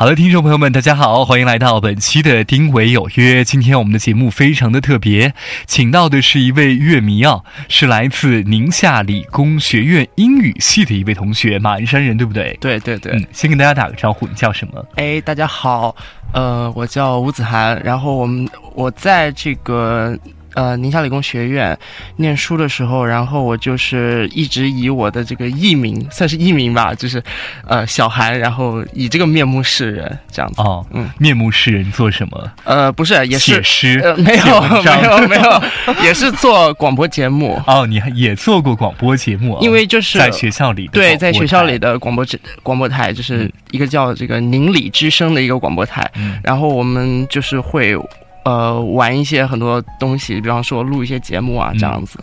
好的，听众朋友们，大家好，欢迎来到本期的《丁伟有约》。今天我们的节目非常的特别，请到的是一位乐迷啊，是来自宁夏理工学院英语系的一位同学，马鞍山人，对不对？对对对。嗯，先跟大家打个招呼，你叫什么？哎，大家好，呃，我叫吴子涵，然后我们我在这个。呃，宁夏理工学院念书的时候，然后我就是一直以我的这个艺名，算是艺名吧，就是呃小韩，然后以这个面目示人这样子。哦，嗯，面目示人做什么？呃，不是，也是写诗，没有，没有，没有，也是做广播节目。哦，你还也做过广播节目？因为就是在学校里，对，在学校里的广播广播台，就是一个叫这个宁理之声的一个广播台。嗯，然后我们就是会。呃，玩一些很多东西，比方说录一些节目啊，这样子。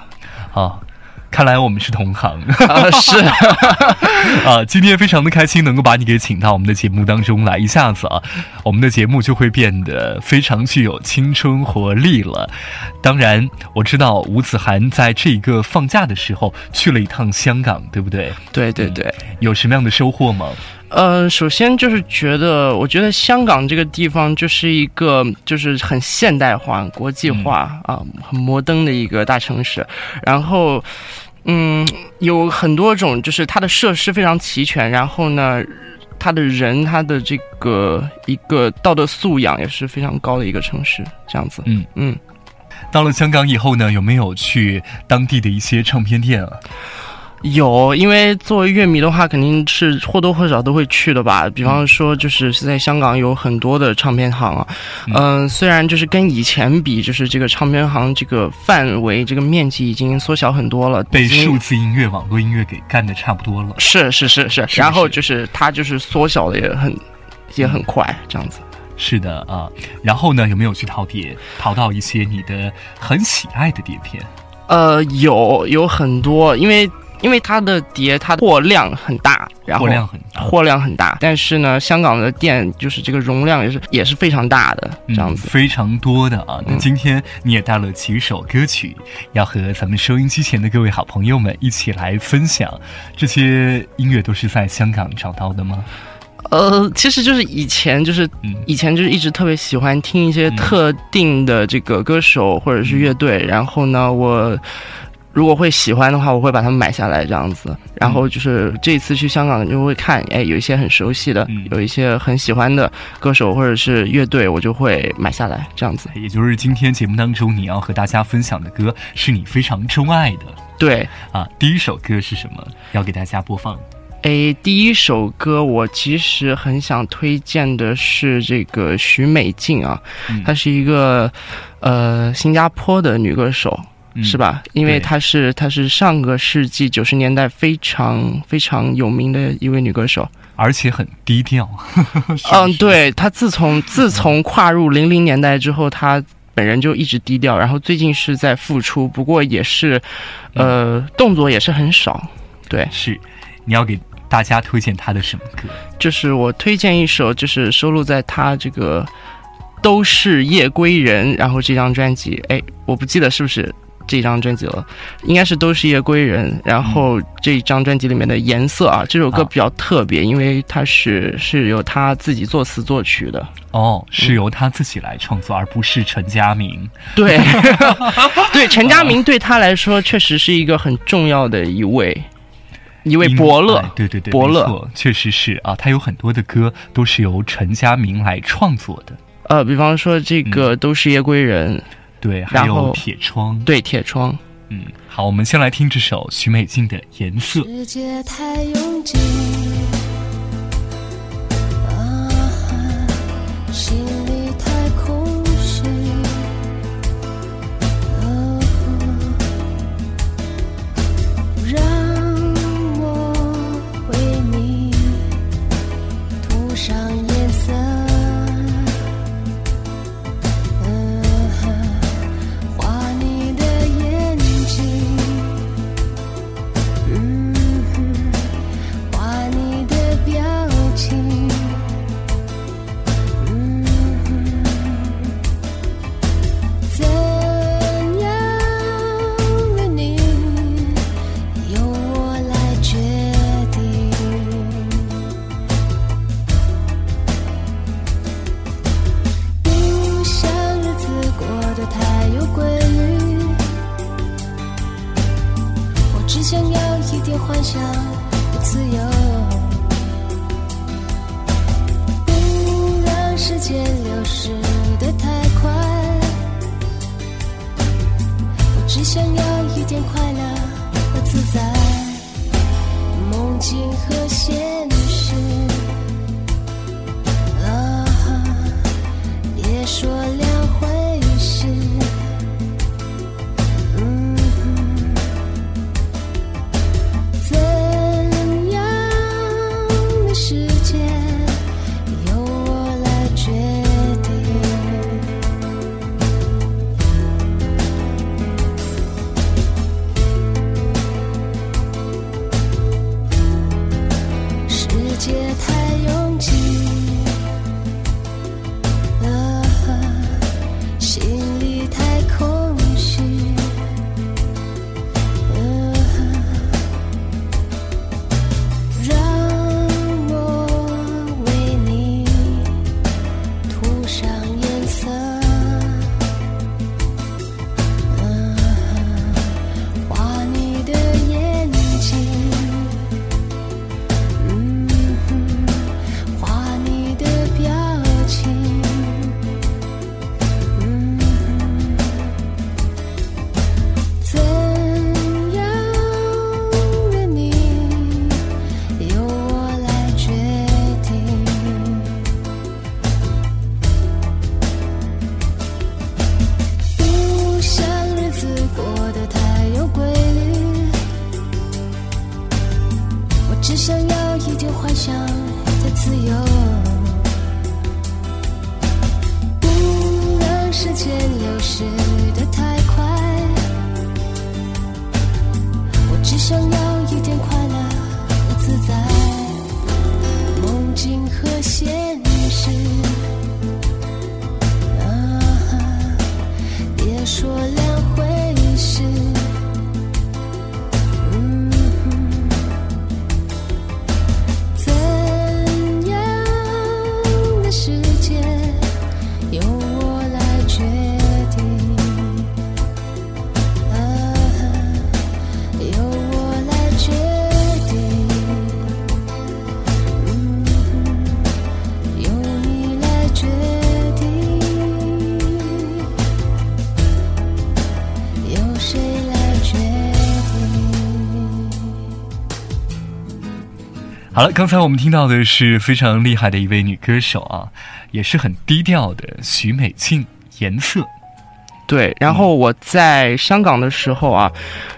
好，看来我们是同行。是 啊，今天非常的开心，能够把你给请到我们的节目当中来，一下子啊，我们的节目就会变得非常具有青春活力了。当然，我知道吴子涵在这个放假的时候去了一趟香港，对不对？对对对，有什么样的收获吗？呃，首先就是觉得，我觉得香港这个地方就是一个就是很现代化、国际化啊，很摩登的一个大城市。然后，嗯，有很多种，就是它的设施非常齐全。然后呢，它的人，它的这个一个道德素养也是非常高的一个城市。这样子，嗯嗯。到了香港以后呢，有没有去当地的一些唱片店啊？有，因为作为乐迷的话，肯定是或多或少都会去的吧。比方说，就是在香港有很多的唱片行啊。嗯，虽然就是跟以前比，就是这个唱片行这个范围、这个面积已经缩小很多了，被数字音乐、网络音乐给干的差不多了。是是是是，然后就是它就是缩小的也很也很快，这样子。是的啊，然后呢，有没有去淘碟，淘到一些你的很喜爱的碟片？呃，有有很多，因为。因为它的碟，它货量很大，然后货量很大，货量很大。但是呢，香港的店就是这个容量也是也是非常大的，这样子非常多的啊。那今天你也带了几首歌曲，要和咱们收音机前的各位好朋友们一起来分享。这些音乐都是在香港找到的吗？呃，其实就是以前就是以前就是一直特别喜欢听一些特定的这个歌手或者是乐队，然后呢，我。如果会喜欢的话，我会把它们买下来这样子。然后就是这次去香港就会看，哎，有一些很熟悉的，有一些很喜欢的歌手或者是乐队，我就会买下来这样子。也就是今天节目当中你要和大家分享的歌，是你非常钟爱的。对啊，第一首歌是什么？要给大家播放。哎，第一首歌我其实很想推荐的是这个许美静啊，她是一个呃新加坡的女歌手。是吧？因为她是她是上个世纪九十年代非常非常有名的一位女歌手，而且很低调。嗯，对，她自从自从跨入零零年代之后，她本人就一直低调，然后最近是在复出，不过也是，呃，动作也是很少。对，是，你要给大家推荐她的什么歌？就是我推荐一首，就是收录在她这个都是夜归人，然后这张专辑，哎，我不记得是不是。这张专辑了，应该是都是夜归人。然后这张专辑里面的颜色啊，这首歌比较特别，因为它是是由他自己作词作曲的。哦，是由他自己来创作，而不是陈佳明。对，对，陈佳明对他来说确实是一个很重要的一位一位伯乐。对对对，伯乐确实是啊，他有很多的歌都是由陈佳明来创作的。呃，比方说这个都是夜归人。对，还有铁窗。对，铁窗。嗯，好，我们先来听这首许美静的《颜色》。世界太拥挤。静和谐。有由。好了，刚才我们听到的是非常厉害的一位女歌手啊，也是很低调的许美静，颜色。对，然后我在香港的时候啊，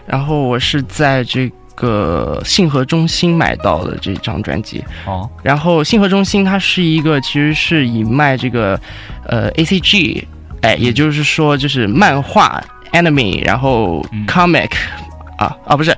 然后我是在这个信和中心买到的这张专辑。哦，然后信和中心它是一个其实是以卖这个呃 A C G，哎，也就是说就是漫画 Anime，然后 Comic 啊啊不是。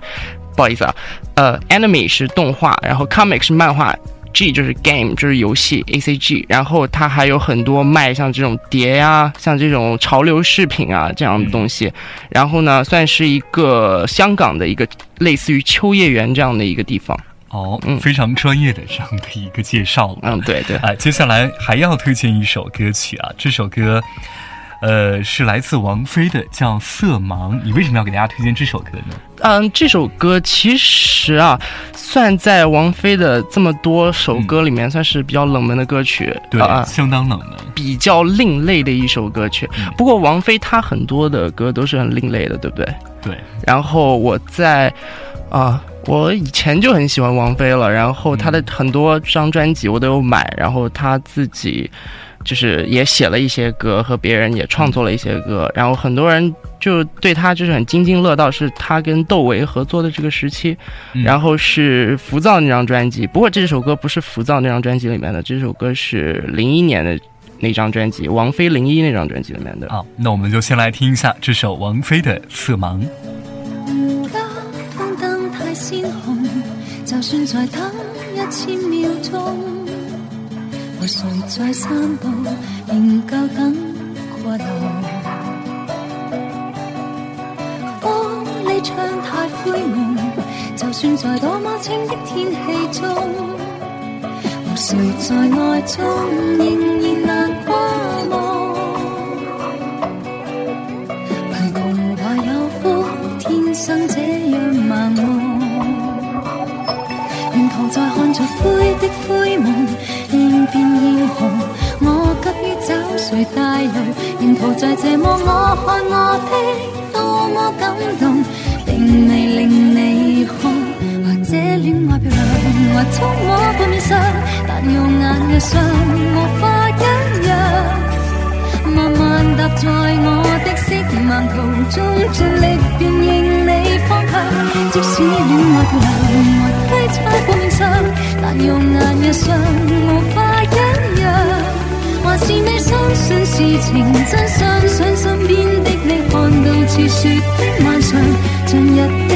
不好意思啊，呃，anime 是动画，然后 comic 是漫画，G 就是 game 就是游戏，A C G，然后它还有很多卖像这种碟呀，像这种潮流饰品啊这样的东西，然后呢，算是一个香港的一个类似于秋叶原这样的一个地方。哦，嗯，非常专业的这样的一个介绍。嗯，对对。哎，接下来还要推荐一首歌曲啊，这首歌。呃，是来自王菲的，叫《色盲》。你为什么要给大家推荐这首歌呢？嗯，这首歌其实啊，算在王菲的这么多首歌里面，算是比较冷门的歌曲。对，相当冷门，比较另类的一首歌曲。不过王菲她很多的歌都是很另类的，对不对？对。然后我在啊，我以前就很喜欢王菲了，然后她的很多张专辑我都有买，然后她自己。就是也写了一些歌，和别人也创作了一些歌，然后很多人就对他就是很津津乐道，是他跟窦唯合作的这个时期，然后是《浮躁》那张专辑。不过这首歌不是《浮躁》那张专辑里面的，这首歌是零一年的那张专辑，王菲零一那张专辑里面的。好，那我们就先来听一下这首王菲的《色盲》。就算再等一千秒钟。和谁在散步，仍旧等过路？玻璃窗太灰蒙，就算在多么清的天气中，和谁在爱中仍然难过望。贫穷或有福，天生这样盲目。沿途在看着灰的灰沿途在这么我看我的多么感动，并未令你看。或者恋爱漂亮，或触摸半面上，但用眼日上无法一样。慢慢踏在我的色盲途中，尽力辨认你方向。即使恋爱漂亮，或推测半面上，但用眼日上无法。是未相信事情真相，想身边的你看到似雪的晚上，昨日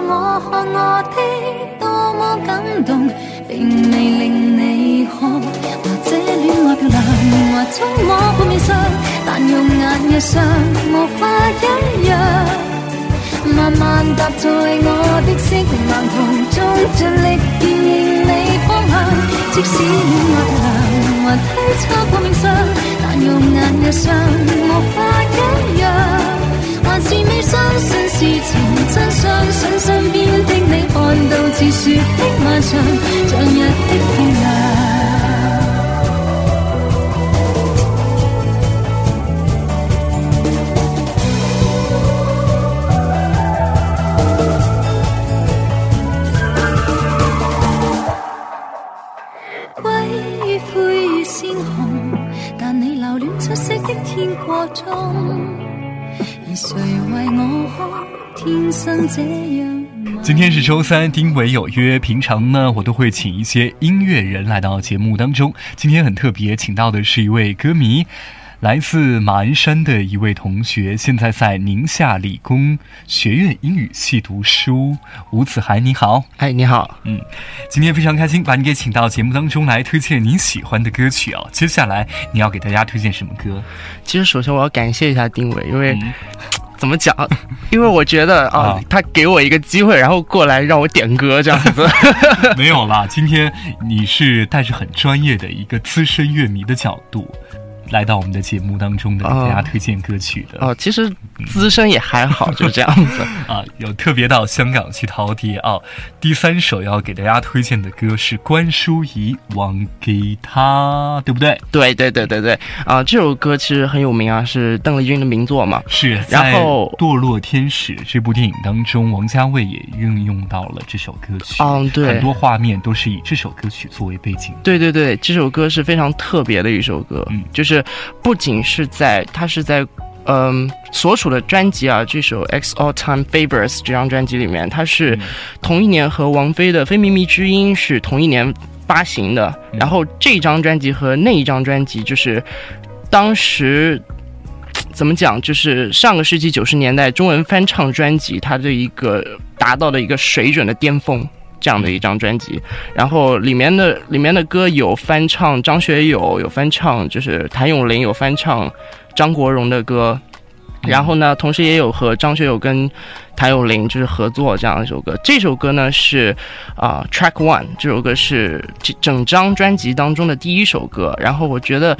我看我的多么感动，并未令你看。或者恋爱漂亮，或冲我半面上，但用眼日上无法一样。慢慢踏在我的色盲途中，尽力辨认你方向。即使恋爱漂亮，还推测破命上，但用眼日上无法一样。还是未相信事情真相想身边的你看到似雪的晚上像日的漂亮归于灰与鲜红但你留恋出色的天国中。今天是周三，丁伟有约。平常呢，我都会请一些音乐人来到节目当中。今天很特别，请到的是一位歌迷。来自马鞍山的一位同学，现在在宁夏理工学院英语系读书。吴子涵，你好，哎，你好，嗯，今天非常开心把你给请到节目当中来推荐你喜欢的歌曲哦。接下来你要给大家推荐什么歌？其实首先我要感谢一下丁伟，因为怎么讲？因为我觉得 啊，他给我一个机会，然后过来让我点歌这样子。没有啦，今天你是带着很专业的一个资深乐迷的角度。来到我们的节目当中的，给大家推荐歌曲的哦。其实资深也还好，就是这样子 啊。有特别到香港去淘碟啊。第三首要给大家推荐的歌是关淑怡《忘给他》，对不对？对对对对对啊！这首歌其实很有名啊，是邓丽君的名作嘛。是。然后《堕落天使》这部电影当中，王家卫也运用到了这首歌曲。嗯，对。很多画面都是以这首歌曲作为背景。对对对，这首歌是非常特别的一首歌，嗯，就是。不仅是在他是在，嗯，所属的专辑啊，这首《X All Time Favorites》这张专辑里面，它是同一年和王菲的《非秘密之音》是同一年发行的。然后这张专辑和那一张专辑，就是当时怎么讲，就是上个世纪九十年代中文翻唱专辑它的一个达到的一个水准的巅峰。这样的一张专辑，然后里面的里面的歌有翻唱张学友，有翻唱就是谭咏麟，有翻唱张国荣的歌，然后呢，同时也有和张学友跟谭咏麟就是合作这样一首歌。这首歌呢是啊，Track One，这首歌是这整张专辑当中的第一首歌。然后我觉得，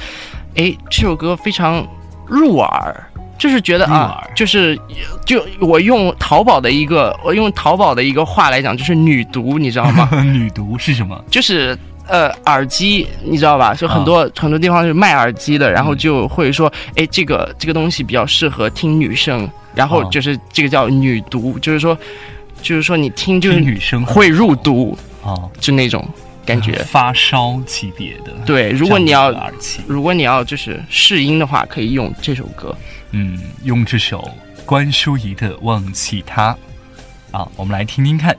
哎，这首歌非常入耳。就是觉得啊，就是就我用淘宝的一个，我用淘宝的一个话来讲，就是女毒，你知道吗？女毒是什么？就是呃，耳机，你知道吧？就很多很多地方是卖耳机的，然后就会说，哎，这个这个东西比较适合听女生，然后就是这个叫女毒，就是说，就是说你听就是女生会入毒啊，就那种感觉，发烧级别的。对，如果你要如果你要就是试音的话，可以用这首歌。嗯，用这首关淑怡的《忘记他》，啊，我们来听听看。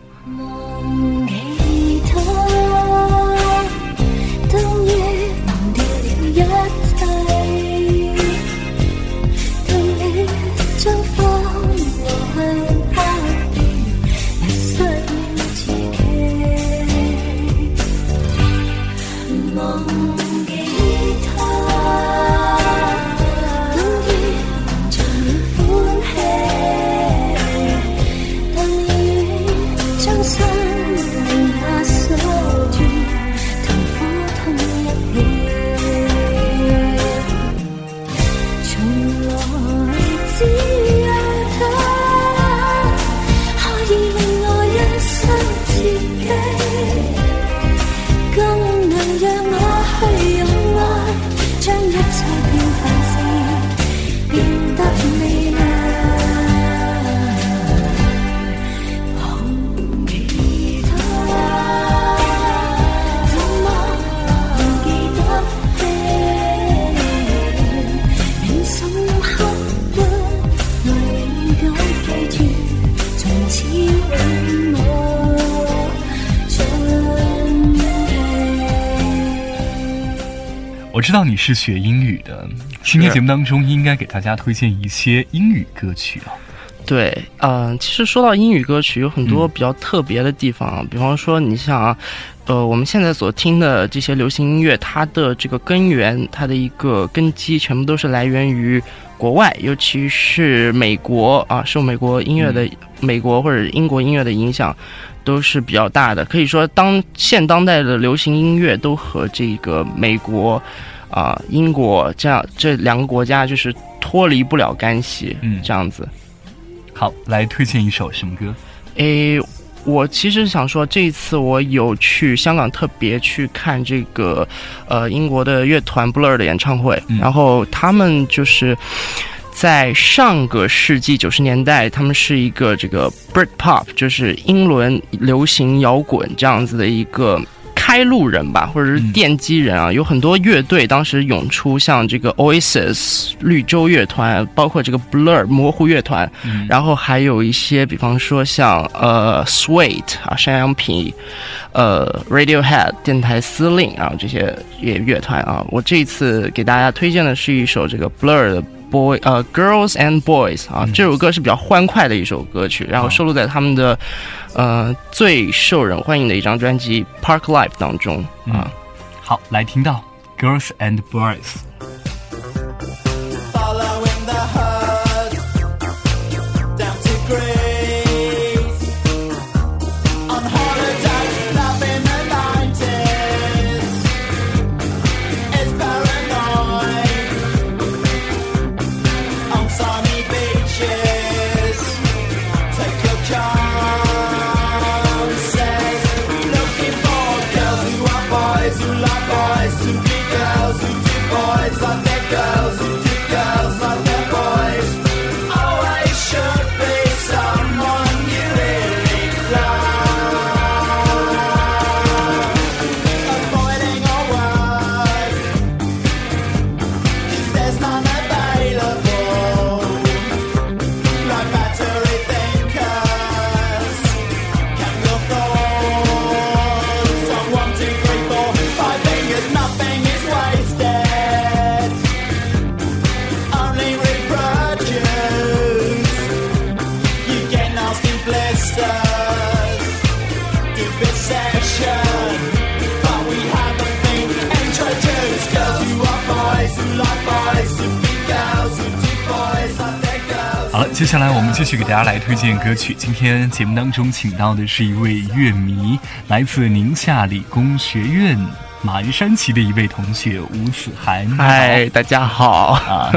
知道你是学英语的，今天节目当中应该给大家推荐一些英语歌曲啊。对，嗯，其实说到英语歌曲，有很多比较特别的地方啊，比方说，你像啊，呃，我们现在所听的这些流行音乐，它的这个根源，它的一个根基，全部都是来源于国外，尤其是美国啊，受美国音乐的美国或者英国音乐的影响，都是比较大的。可以说，当现当代的流行音乐都和这个美国啊、英国这样这两个国家就是脱离不了干系，嗯这样子。好，来推荐一首什么歌？诶，我其实想说，这一次我有去香港特别去看这个，呃，英国的乐团 Blur 的演唱会，嗯然后他们就是。在上个世纪九十年代，他们是一个这个 Britpop，就是英伦流行摇滚这样子的一个开路人吧，或者是嗯奠基人啊。有很多乐队当时涌出，像这个 Oasis 绿洲乐团，包括这个 Blur 模糊乐团，嗯然后还有一些，比方说像呃 Sweet 啊山羊皮，呃 Radiohead 电台司令啊这些乐乐团啊，我这一次给大家推荐的是一首这个 Blur 的 Boy 呃 Girls and Boys 啊，这首歌是比较欢快的一首歌曲，然后收录在他们的呃最受人欢迎的一张专辑 Park Life 当中啊。好，来听到 Girls and Boys。接下来我们继续给大家来推荐歌曲。今天节目当中请到的是一位乐迷，来自宁夏理工学院马鞍山旗的一位同学吴子涵。嗨，大家好啊，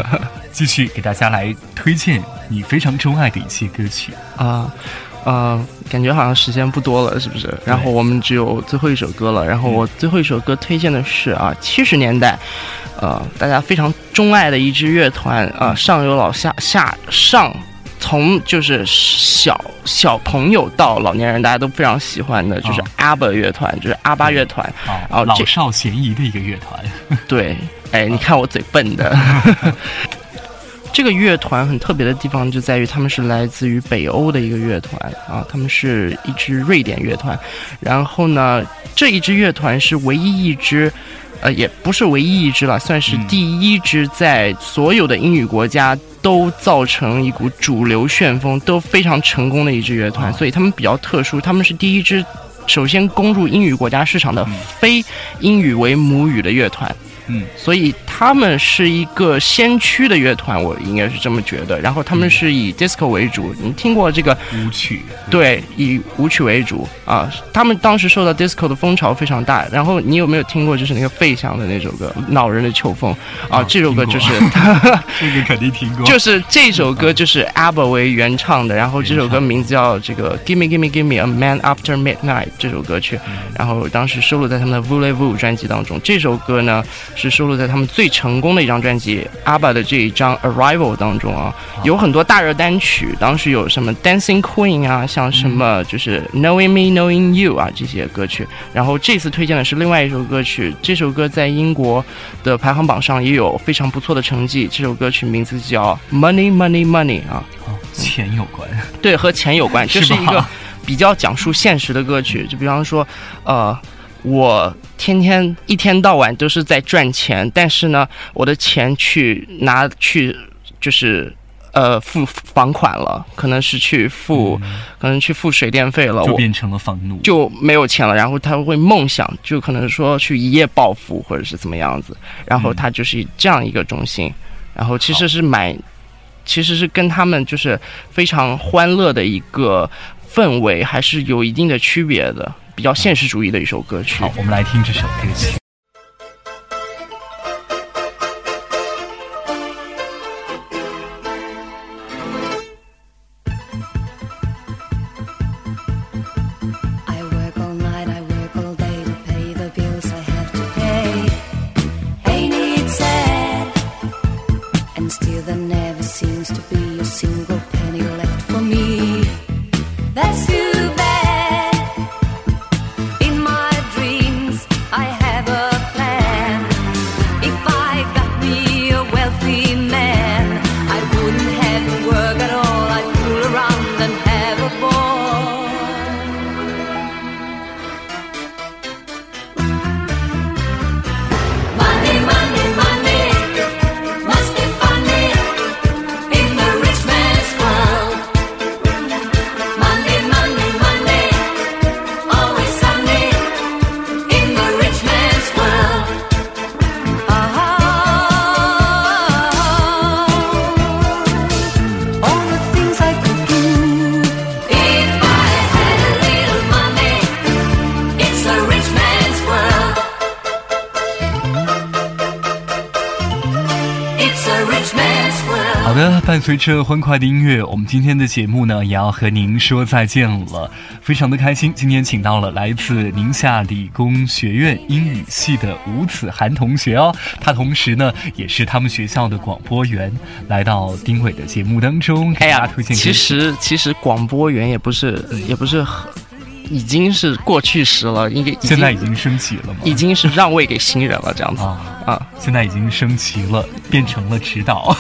继续给大家来推荐你非常钟爱的一些歌曲。啊。呃，感觉好像时间不多了，是不是？然后我们只有最后一首歌了。然后我最后一首歌推荐的是啊，七十年代，呃，大家非常钟爱的一支乐团啊，上有老下下上，从就是小小朋友到老年人，大家都非常喜欢的，就是哦 ABBA 乐团，就是阿巴乐团。啊，哦这老少咸宜的一个乐团。对，哎，你看我嘴笨的。这个乐团很特别的地方就在于他们是来自于北欧的一个乐团啊，他们是一支瑞典乐团。然后呢，这一支乐团是唯一一支，呃，也不是唯一一支了，算是嗯第一支在所有的英语国家都造成一股主流旋风，都非常成功的一支乐团。哦所以他们比较特殊，他们是第一支首先攻入英语国家市场的嗯非英语为母语的乐团。嗯，所以他们是一个先驱的乐团，我应该是这么觉得。然后他们是以 disco 为主，你听过这个？舞曲。对，以舞曲为主啊。他们当时受到 disco 的风潮非常大。然后你有没有听过就是那个费翔的那首歌《恼人的秋风》啊？哦这首歌就是 这个肯定听过。就是这首歌就是 ABBA 为原唱的，然后这首歌名字叫这个 Give Me Give Me Give Me a Man After Midnight 这首歌曲，然后当时收录在他们的 Voulez-Vous 专辑当中。这首歌呢是收录在他们最成功的一张专辑 ABBA 的这一张 Arrival 当中啊，有很多大热单曲，当时有什么 Dancing Queen 啊，像什么就是 Knowing Me Knowing You 啊这些歌曲。然后这次推荐的是另外一首歌曲，这首歌在英国的排行榜上也有非常不错的成绩。这首歌曲名字叫 Money Money Money 啊，哦钱有关。对，和钱有关，这是一个比较讲述现实的歌曲。就比方说，呃，我天天一天到晚都是在赚钱，但是呢，我的钱去拿去就是呃付房款了，可能是去付，可能去付水电费了，就变成了房奴。就没有钱了，然后他会梦想，就可能说去一夜暴富或者是怎么样子，然后他就是这样一个中心，然后其实是买，其实是跟他们就是非常欢乐的一个氛围还是有一定的区别的，比较现实主义的一首歌曲。好，我们来听这首歌曲。随着欢快的音乐，我们今天的节目呢也要和您说再见了。非常的开心，今天请到了来自宁夏理工学院英语系的吴子涵同学哦，他同时呢也是他们学校的广播员，来到丁伟的节目当中，哎呀推荐。其实其实广播员也不是也不是很，已经是过去时了，应该已经现在已经升级了吗？已经是让位给新人了，这样子啊啊。现在已经升级了，变成了指导。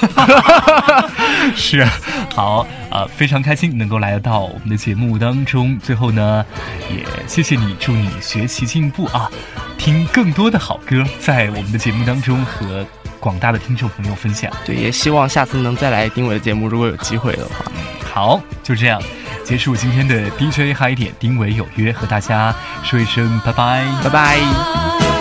是，好，呃，非常开心能够来到我们的节目当中。最后呢，也谢谢你，祝你学习进步啊！听更多的好歌，在我们的节目当中和广大的听众朋友分享。对，也希望下次能再来听我的节目，如果有机会的话。好，就这样结束今天的 DJ 嗨点，丁伟有约，和大家说一声拜拜。拜拜。